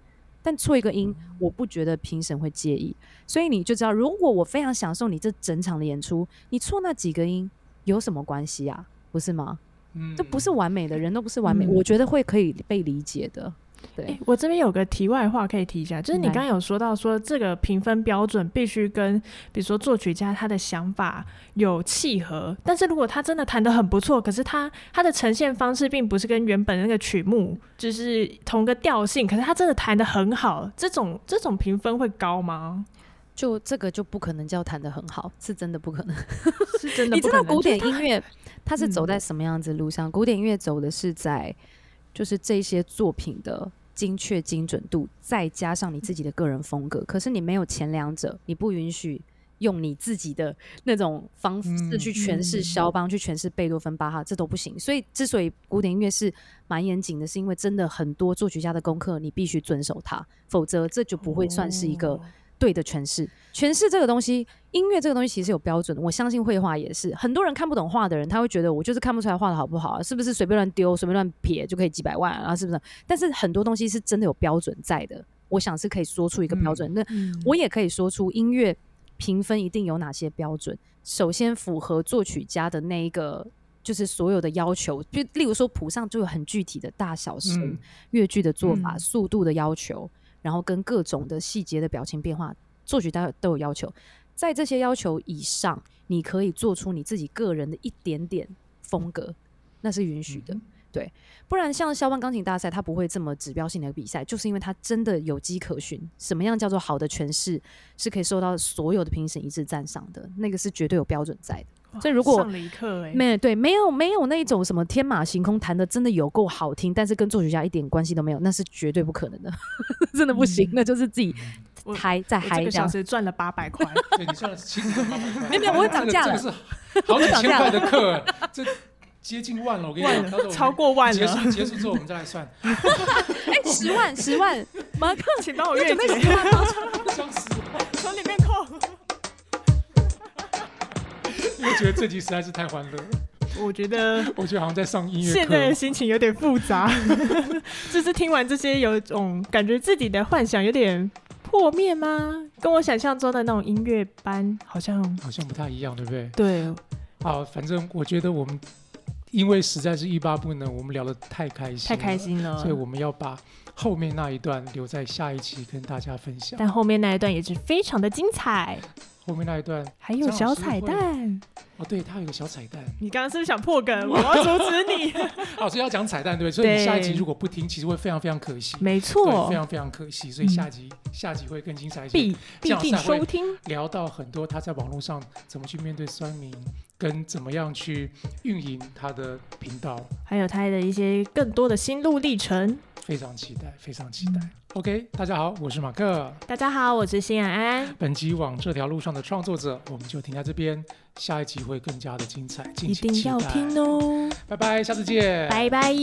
但错一个音，我不觉得评审会介意。所以你就知道，如果我非常享受你这整场的演出，你错那几个音有什么关系啊？不是吗？嗯这不是完美的人都不是完美，嗯我觉得会可以被理解的。对，诶我这边有个题外话可以提一下，就是你刚刚有说到说这个评分标准必须跟比如说作曲家他的想法有契合，但是如果他真的弹得很不错，可是他他的呈现方式并不是跟原本那个曲目就是同个调性，可是他真的弹得很好，这种这种评分会高吗？就这个就不可能叫弹得很好，是真的不可能。是真的你不可能知道古典音乐它是走嗯在什么样子的路上？古典音乐走的是在就是这些作品的精确精准度，再加上你自己的个人风格。可是你没有前两者，你不允许用你自己的那种方式去诠释嗯肖邦，去诠释贝多芬、巴哈，这都不行。所以之所以古典音乐是蛮严谨的，是因为真的很多作曲家的功课你必须遵守它，否则这就不会算是一个。哦对的诠释，诠释这个东西，音乐这个东西其实有标准。我相信绘画也是，很多人看不懂画的人，他会觉得我就是看不出来画的好不好啊，是不是随便乱丢、随便乱撇就可以几百万啊？是不是？但是很多东西是真的有标准在的，我想是可以说出一个标准。那我也可以说出音乐评分一定有哪些标准。首先符合作曲家的那一个。就是所有的要求，就例如说谱上就有很具体的大小声、乐句的做法、速度的要求，然后跟各种的细节的表情变化，作曲家都有要求。在这些要求以上，你可以做出你自己个人的一点点风格，那是允许的。嗯对，不然像肖邦钢琴大赛，它不会这么指标性的比赛，就是因为它真的有迹可循。什么样叫做好的诠释，是可以受到所有的评审一致赞赏的，那个是绝对有标准在的。所以如果上了一课哎、没有对，没有没有那种什么天马行空弹的真的有够好听，但是跟作曲家一点关系都没有，那是绝对不可能的，真的不行，嗯。那就是自己我嗨再我这个小。时赚了八百块，对你算了七十八百块，没有没有我会涨价了这个这个是好几千块的课，这接近万了。我跟你万讲，超过万结了，束结束之后我们再来算，哎，十万十万，马克请帮我月准备结。十万！从里面扣。因为觉得这集实在是太欢乐了，我觉得我觉得好像在上音乐现在的。心情有点复杂，就是听完这些，有一种感觉自己的幻想有点破灭吗？跟我想象中的那种音乐班好像好像不太一样，对不对？对，好，反正我觉得我们因为实在是欲罢不能，我们聊得太开心，太开，心了所以。我们要把后面那一段留在下一期跟大家分享。但后面那一段也是非常的精彩，后面那一段，还有小彩蛋。哦，对，它有个小彩蛋，你刚刚是不是想破梗？我要阻止你。哦，所以要讲彩蛋，对不对？所以你下一集如果不听，其实会非常非常可惜。没对，错非，常非常可惜，所以嗯下集、下集会更精彩一些，必必定收听。聊到很多他在网络上怎么去面对酸民，跟怎么样去运营他的频道，还有他的一些更多的心路历程。非常期待，非常期待。OK，大家好，我是马克。大家好，我是新安安，本集往这条路上的创作者，我们就停在这边，下一集会更加的精彩，敬一定请期待。要听哦，拜拜，下次见，拜拜。